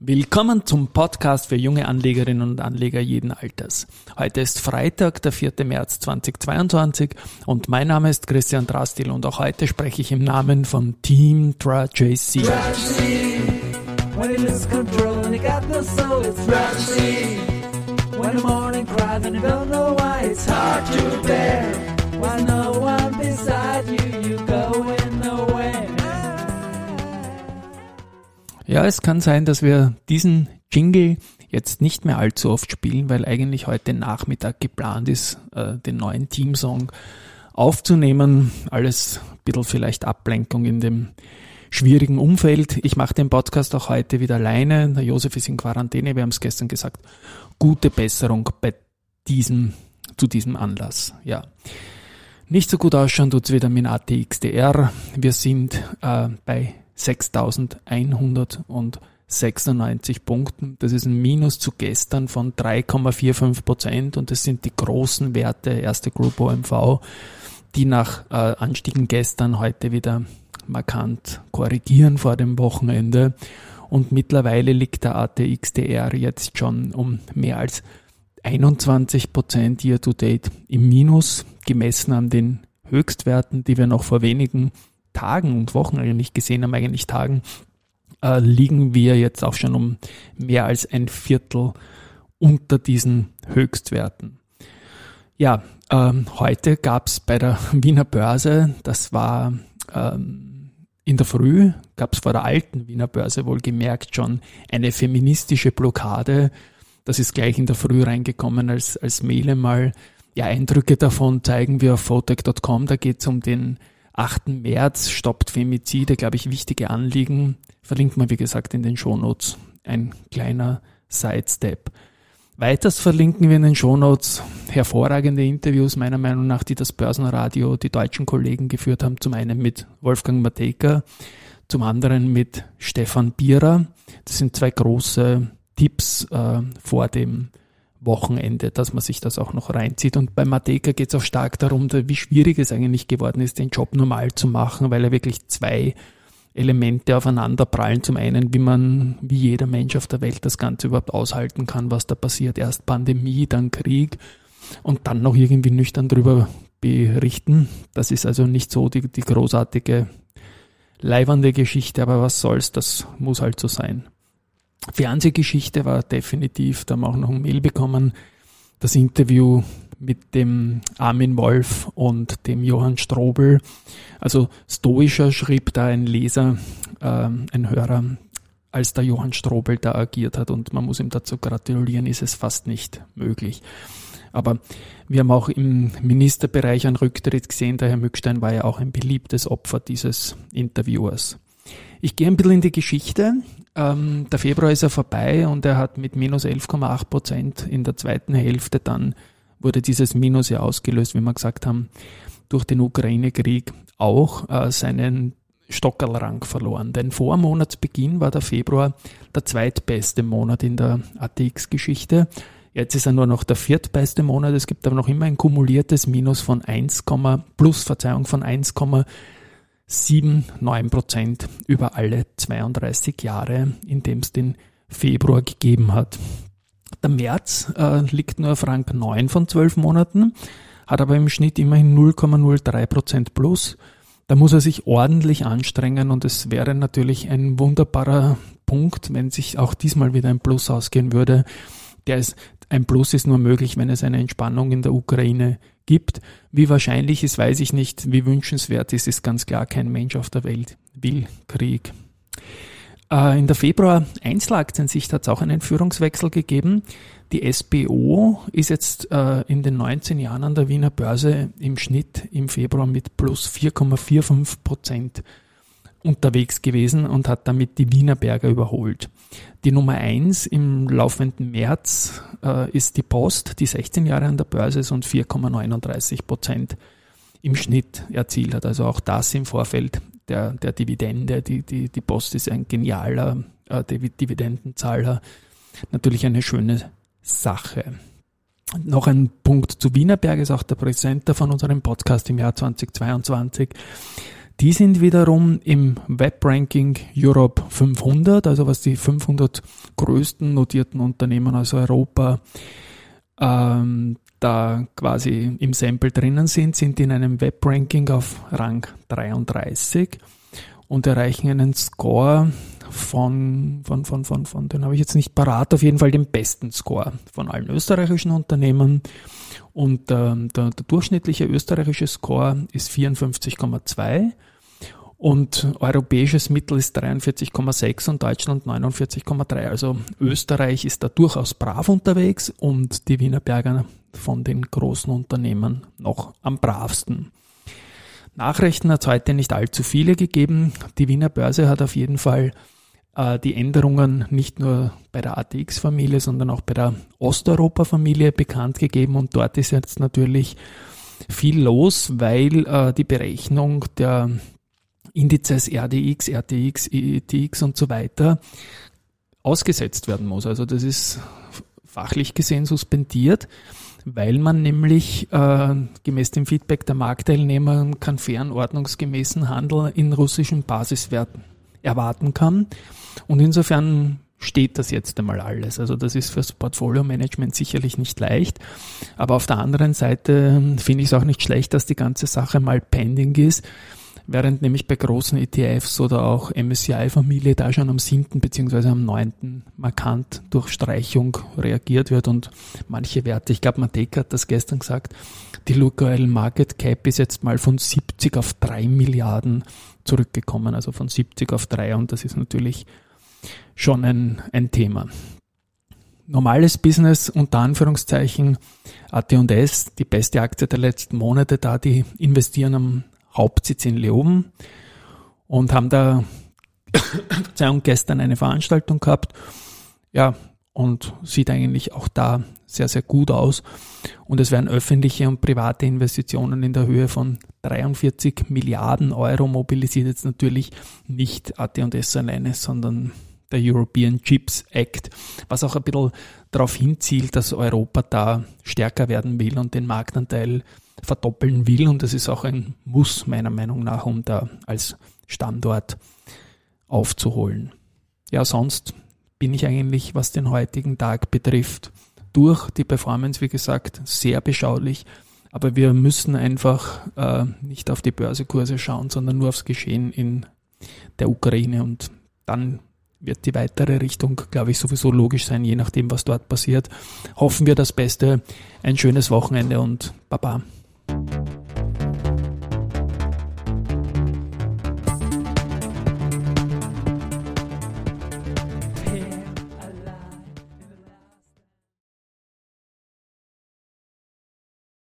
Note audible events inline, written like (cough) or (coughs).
Willkommen zum Podcast für junge Anlegerinnen und Anleger jeden Alters. Heute ist Freitag, der 4. März 2022 und mein Name ist Christian Drastil und auch heute spreche ich im Namen von Team TraJC. When Ja, es kann sein, dass wir diesen Jingle jetzt nicht mehr allzu oft spielen, weil eigentlich heute Nachmittag geplant ist, äh, den neuen Teamsong aufzunehmen. Alles ein bisschen vielleicht Ablenkung in dem schwierigen Umfeld. Ich mache den Podcast auch heute wieder alleine. Der Josef ist in Quarantäne, wir haben es gestern gesagt. Gute Besserung bei diesem, zu diesem Anlass. Ja. Nicht so gut ausschauen tut's wieder mit ATXDR. Wir sind äh, bei 6.196 Punkten. Das ist ein Minus zu gestern von 3,45 Prozent und das sind die großen Werte, erste Group OMV, die nach äh, Anstiegen gestern heute wieder markant korrigieren vor dem Wochenende. Und mittlerweile liegt der ATXDR jetzt schon um mehr als 21 Prozent year to date im Minus, gemessen an den Höchstwerten, die wir noch vor wenigen Tagen und Wochen eigentlich gesehen haben, eigentlich Tagen, äh, liegen wir jetzt auch schon um mehr als ein Viertel unter diesen Höchstwerten. Ja, ähm, heute gab es bei der (laughs) Wiener Börse, das war ähm, in der Früh, gab es vor der alten Wiener Börse wohlgemerkt schon eine feministische Blockade. Das ist gleich in der Früh reingekommen als, als Mail mal. Ja, Eindrücke davon zeigen wir auf photec.com. Da geht es um den 8. März stoppt Femizide, glaube ich, wichtige Anliegen. Verlinkt man, wie gesagt, in den Shownotes. Ein kleiner Sidestep. Weiters verlinken wir in den Shownotes hervorragende Interviews, meiner Meinung nach, die das Börsenradio, die deutschen Kollegen geführt haben. Zum einen mit Wolfgang Mateka, zum anderen mit Stefan Bierer. Das sind zwei große Tipps äh, vor dem Wochenende, dass man sich das auch noch reinzieht. Und bei Mateka geht es auch stark darum, wie schwierig es eigentlich geworden ist, den Job normal zu machen, weil er wirklich zwei Elemente aufeinander prallen. Zum einen, wie man, wie jeder Mensch auf der Welt das Ganze überhaupt aushalten kann, was da passiert. Erst Pandemie, dann Krieg und dann noch irgendwie nüchtern drüber berichten. Das ist also nicht so die, die großartige, leibernde Geschichte, aber was soll's, das muss halt so sein. Fernsehgeschichte war definitiv, da haben wir auch noch ein Mail bekommen, das Interview mit dem Armin Wolf und dem Johann Strobel. Also stoischer schrieb da ein Leser, äh, ein Hörer, als der Johann Strobel da agiert hat und man muss ihm dazu gratulieren, ist es fast nicht möglich. Aber wir haben auch im Ministerbereich einen Rücktritt gesehen, der Herr Mückstein war ja auch ein beliebtes Opfer dieses Interviewers. Ich gehe ein bisschen in die Geschichte. Ähm, der Februar ist ja vorbei und er hat mit minus 11,8 Prozent in der zweiten Hälfte dann wurde dieses Minus ja ausgelöst, wie wir gesagt haben, durch den Ukraine-Krieg auch äh, seinen Stockerlrang verloren. Denn vor Monatsbeginn war der Februar der zweitbeste Monat in der ATX-Geschichte. Jetzt ist er nur noch der viertbeste Monat. Es gibt aber noch immer ein kumuliertes Minus von 1, plus Verzeihung von 1, 7, 9 Prozent über alle 32 Jahre, in dem es den Februar gegeben hat. Der März äh, liegt nur auf Rang 9 von 12 Monaten, hat aber im Schnitt immerhin 0,03 Prozent plus. Da muss er sich ordentlich anstrengen und es wäre natürlich ein wunderbarer Punkt, wenn sich auch diesmal wieder ein Plus ausgehen würde. Der ist, ein Plus ist nur möglich, wenn es eine Entspannung in der Ukraine gibt. Wie wahrscheinlich ist, weiß ich nicht. Wie wünschenswert ist, ist ganz klar. Kein Mensch auf der Welt will Krieg. Äh, in der Februar Einzelaktiensicht hat es auch einen Führungswechsel gegeben. Die SBO ist jetzt äh, in den 19 Jahren an der Wiener Börse im Schnitt im Februar mit plus 4,45 Prozent unterwegs gewesen und hat damit die Wienerberger überholt. Die Nummer eins im laufenden März äh, ist die Post, die 16 Jahre an der Börse ist und 4,39 Prozent im Schnitt erzielt hat. Also auch das im Vorfeld der, der Dividende. Die, die, die Post ist ein genialer äh, Dividendenzahler. Natürlich eine schöne Sache. Noch ein Punkt zu Wienerberg ist auch der Präsenter von unserem Podcast im Jahr 2022 Die sind wiederum im Web Ranking Europe 500, also was die 500 größten notierten Unternehmen aus Europa ähm, da quasi im Sample drinnen sind, sind in einem Web Ranking auf Rang 33 und erreichen einen Score von, von, von, von, von den habe ich jetzt nicht parat, auf jeden Fall den besten Score von allen österreichischen Unternehmen. Und ähm, der, der durchschnittliche österreichische Score ist 54,2 und europäisches Mittel ist 43,6 und Deutschland 49,3. Also Österreich ist da durchaus brav unterwegs und die Wienerberger von den großen Unternehmen noch am bravsten. Nachrichten hat es heute nicht allzu viele gegeben. Die Wiener Börse hat auf jeden Fall äh, die Änderungen nicht nur bei der ATX-Familie, sondern auch bei der Osteuropa-Familie bekannt gegeben. Und dort ist jetzt natürlich viel los, weil äh, die Berechnung der Indizes RDX, RTX, ETX und so weiter ausgesetzt werden muss. Also das ist fachlich gesehen suspendiert weil man nämlich äh, gemäß dem Feedback der Marktteilnehmer keinen fairen, ordnungsgemäßen Handel in russischen Basiswerten erwarten kann. Und insofern steht das jetzt einmal alles. Also das ist fürs Portfolio-Management sicherlich nicht leicht. Aber auf der anderen Seite finde ich es auch nicht schlecht, dass die ganze Sache mal pending ist während nämlich bei großen ETFs oder auch MSCI-Familie da schon am 7. bzw. am 9. markant durch Streichung reagiert wird und manche Werte, ich glaube Mateka hat das gestern gesagt, die Local Market Cap ist jetzt mal von 70 auf 3 Milliarden zurückgekommen, also von 70 auf 3 und das ist natürlich schon ein, ein Thema. Normales Business unter Anführungszeichen AT&S, die beste Aktie der letzten Monate da, die investieren am Hauptsitz in Leoben und haben da (coughs) gestern eine Veranstaltung gehabt. Ja, und sieht eigentlich auch da sehr, sehr gut aus. Und es werden öffentliche und private Investitionen in der Höhe von 43 Milliarden Euro mobilisiert. Jetzt natürlich nicht AT&S alleine, sondern der European Chips Act, was auch ein bisschen darauf hinzielt, dass Europa da stärker werden will und den Marktanteil verdoppeln will. Und das ist auch ein Muss meiner Meinung nach, um da als Standort aufzuholen. Ja, sonst bin ich eigentlich, was den heutigen Tag betrifft, durch die Performance, wie gesagt, sehr beschaulich. Aber wir müssen einfach äh, nicht auf die Börsekurse schauen, sondern nur aufs Geschehen in der Ukraine. Und dann wird die weitere Richtung, glaube ich, sowieso logisch sein, je nachdem, was dort passiert. Hoffen wir das Beste. Ein schönes Wochenende und Baba.